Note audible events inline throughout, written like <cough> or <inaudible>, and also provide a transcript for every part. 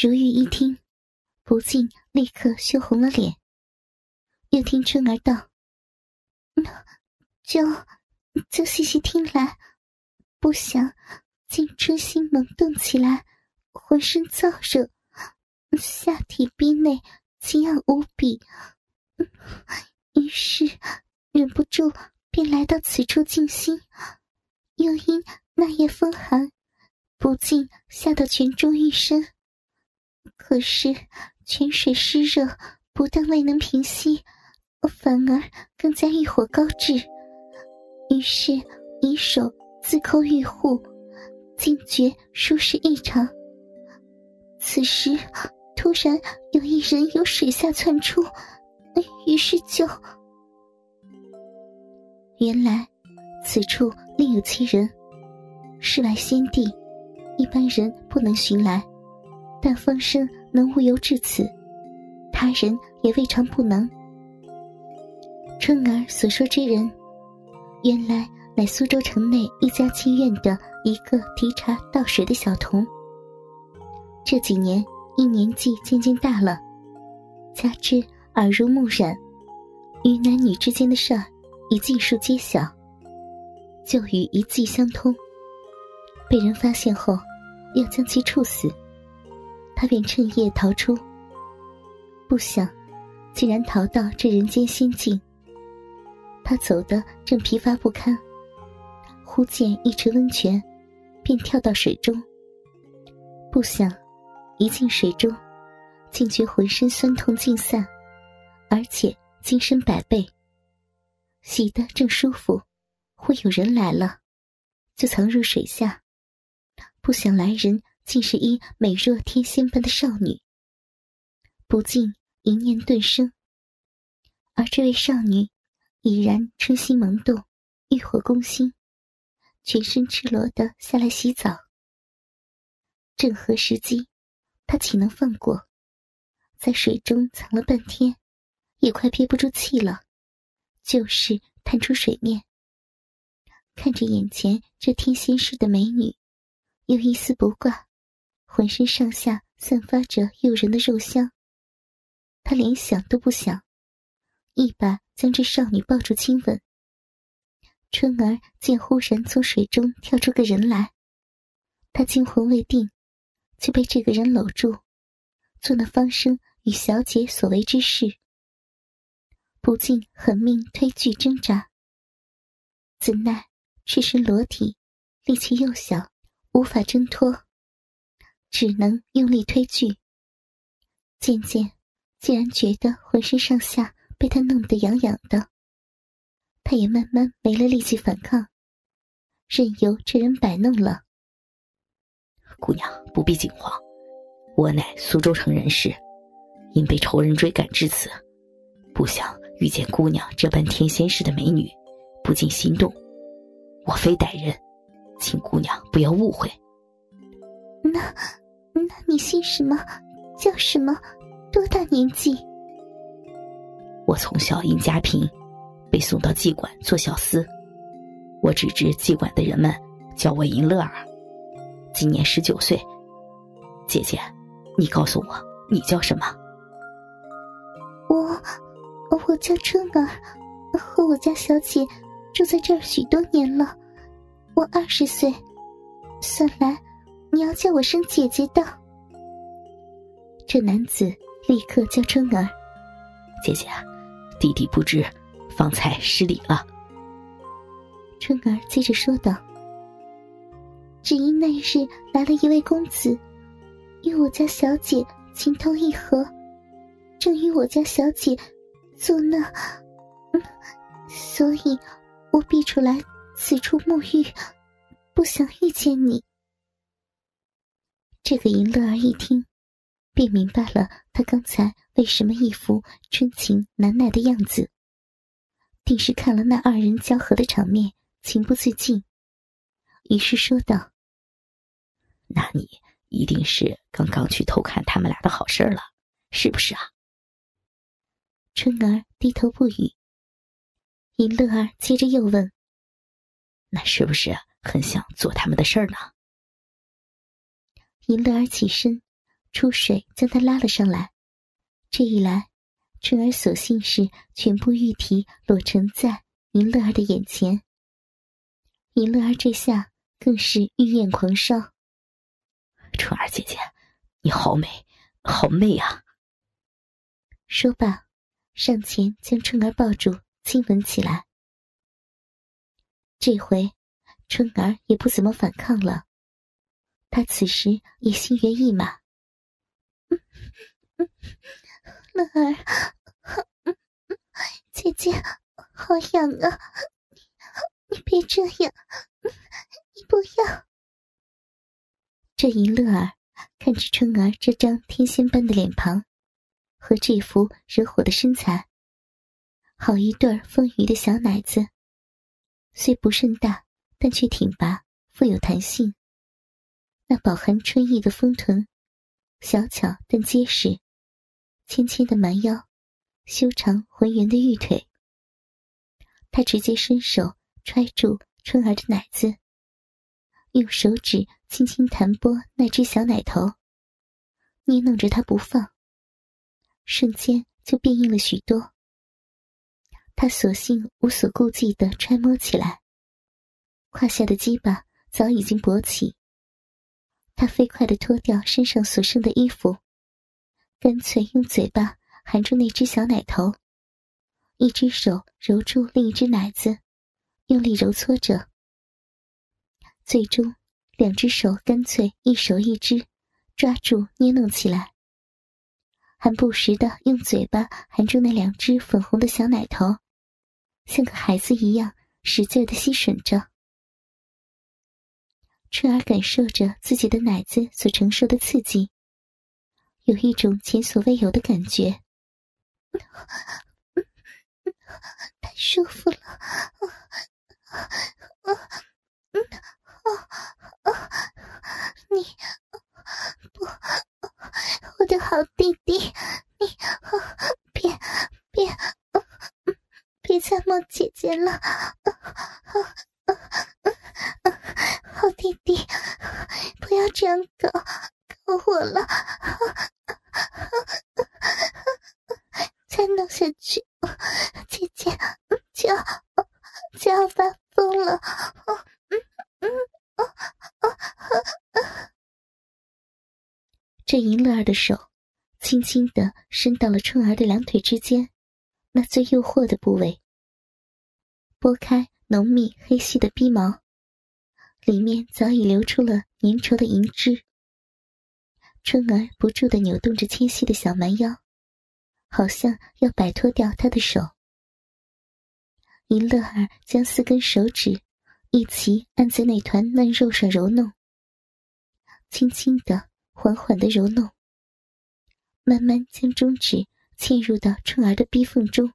如玉一听，不禁立刻羞红了脸。又听春儿道：“那就就细细听来，不想竟春心萌动起来，浑身燥热，下体逼内紧痒无比，于是忍不住便来到此处静心。又因那夜风寒，不禁吓得全中欲深。”可是泉水湿热，不但未能平息，反而更加欲火高炽。于是以手自扣玉户，竟觉舒适异常。此时突然有一人由水下窜出，于是就……原来此处另有其人，世外仙地，一般人不能寻来。但风声能无由至此，他人也未尝不能。春儿所说之人，原来乃苏州城内一家妓院的一个提茶倒水的小童。这几年因年纪渐渐大了，加之耳濡目染，与男女之间的事儿已尽数揭晓，就与一计相通。被人发现后，要将其处死。他便趁夜逃出，不想竟然逃到这人间仙境。他走得正疲乏不堪，忽见一池温泉，便跳到水中。不想一进水中，竟觉浑身酸痛尽散，而且精神百倍。洗得正舒服，忽有人来了，就藏入水下。不想来人。竟是一美若天仙般的少女，不禁一念顿生。而这位少女已然春心萌动，欲火攻心，全身赤裸的下来洗澡。正合时机，他岂能放过？在水中藏了半天，也快憋不住气了，就是探出水面，看着眼前这天仙似的美女，又一丝不挂。浑身上下散发着诱人的肉香，他连想都不想，一把将这少女抱住亲吻。春儿见忽然从水中跳出个人来，他惊魂未定，就被这个人搂住，做那方生与小姐所为之事，不禁狠命推拒挣扎。怎奈赤身裸体，力气又小，无法挣脱。只能用力推拒，渐渐，竟然觉得浑身上下被他弄得痒痒的。他也慢慢没了力气反抗，任由这人摆弄了。姑娘不必惊慌，我乃苏州城人士，因被仇人追赶至此，不想遇见姑娘这般天仙似的美女，不禁心动。我非歹人，请姑娘不要误会。那，那你姓什么？叫什么？多大年纪？我从小因家贫，被送到妓馆做小厮。我只知妓馆的人们叫我银乐儿，今年十九岁。姐姐，你告诉我，你叫什么？我，我叫春儿，和我家小姐住在这儿许多年了。我二十岁，算来。你要叫我声姐姐的。这男子立刻叫春儿：“姐姐，弟弟不知，方才失礼了。”春儿接着说道：“只因那日来了一位公子，与我家小姐情投意合，正与我家小姐做那……所以，我逼出来此处沐浴，不想遇见你。”这个银乐儿一听，便明白了他刚才为什么一副春情难耐的样子，定是看了那二人交合的场面，情不自禁。于是说道：“那你一定是刚刚去偷看他们俩的好事了，是不是啊？”春儿低头不语。银乐儿接着又问：“那是不是很想做他们的事儿呢？”银乐儿起身，出水将他拉了上来。这一来，春儿索性是全部玉体裸呈在银乐儿的眼前。银乐儿这下更是欲焰狂烧。春儿姐姐，你好美，好媚啊！说罢，上前将春儿抱住，亲吻起来。这回，春儿也不怎么反抗了。她此时也心猿意马。乐儿，姐姐，好痒啊！你别这样，你不要。这一乐儿看着春儿这张天仙般的脸庞，和这副惹火的身材，好一对丰腴的小奶子。虽不甚大，但却挺拔，富有弹性。那饱含春意的丰臀，小巧但结实，纤纤的蛮腰，修长浑圆的玉腿。他直接伸手揣住春儿的奶子，用手指轻轻弹拨那只小奶头，捏弄着它不放。瞬间就变硬了许多。他索性无所顾忌的揣摩起来，胯下的鸡巴早已经勃起。他飞快的脱掉身上所剩的衣服，干脆用嘴巴含住那只小奶头，一只手揉住另一只奶子，用力揉搓着。最终，两只手干脆一手一只，抓住捏弄起来，还不时的用嘴巴含住那两只粉红的小奶头。像个孩子一样使劲的吸吮着，春儿感受着自己的奶子所承受的刺激，有一种前所未有的感觉，<laughs> 太舒服了，你不，我的好弟弟，你别别。别再摸姐姐了，好弟弟，不要这样搞搞我了，再弄下去，姐姐就要就要发疯了。这银乐儿的手轻轻的伸到了春儿的两腿之间。那最诱惑的部位，拨开浓密黑细的逼毛，里面早已流出了粘稠的银汁。春儿不住地扭动着纤细的小蛮腰，好像要摆脱掉他的手。银乐儿将四根手指一起按在那团嫩肉上揉弄，轻轻的、缓缓的揉弄，慢慢将中指。嵌入到春儿的逼缝中，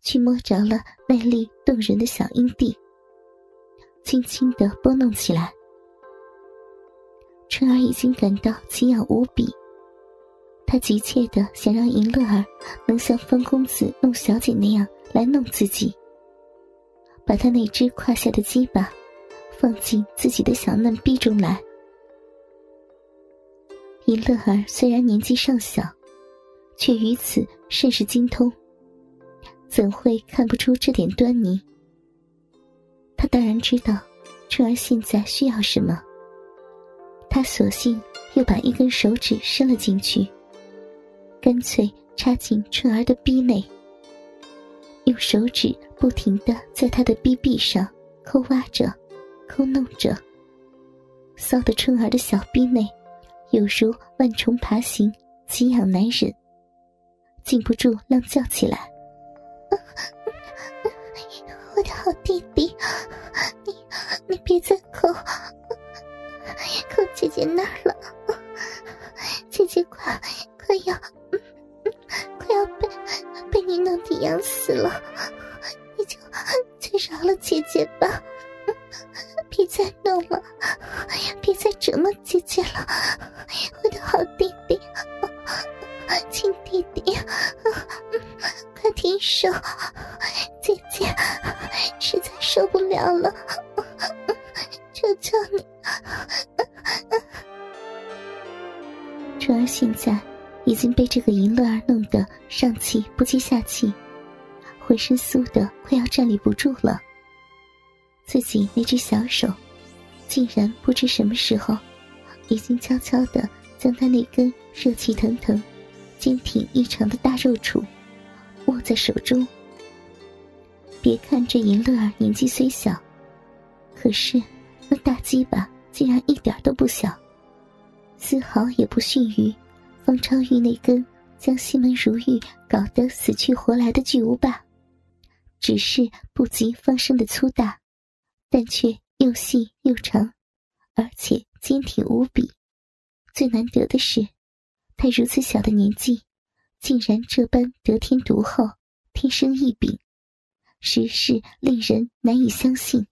去摸着了那粒动人的小阴蒂，轻轻的拨弄起来。春儿已经感到奇痒无比，她急切的想让银乐儿能像方公子弄小姐那样来弄自己，把他那只胯下的鸡巴放进自己的小嫩逼中来。银乐儿虽然年纪尚小。却于此甚是精通，怎会看不出这点端倪？他当然知道春儿现在需要什么。他索性又把一根手指伸了进去，干脆插进春儿的逼内，用手指不停的在他的逼壁上抠挖着、抠弄着，骚得春儿的小逼内有如万虫爬行，奇痒难忍。禁不住浪叫起来：“ <laughs> 我的好弟弟，你你别再，抠姐姐那儿了，姐姐快快要快要被被你弄得痒死了，你就就饶了姐姐吧，别再弄了，别再折磨姐姐了，我的好弟弟。”亲弟弟，快停手！姐姐实在受不了了，春儿现在已经被这个淫乐儿弄得上气不接下气，浑身酥的快要站立不住了。自己那只小手，竟然不知什么时候，已经悄悄的将他那根热气腾腾、坚挺异常的大肉杵握在手中。别看这银乐儿年纪虽小，可是那大鸡巴竟然一点都不小，丝毫也不逊于方超玉那根将西门如玉搞得死去活来的巨无霸，只是不及方生的粗大。但却又细又长，而且坚挺无比。最难得的是，他如此小的年纪，竟然这般得天独厚，天生异禀，实是令人难以相信。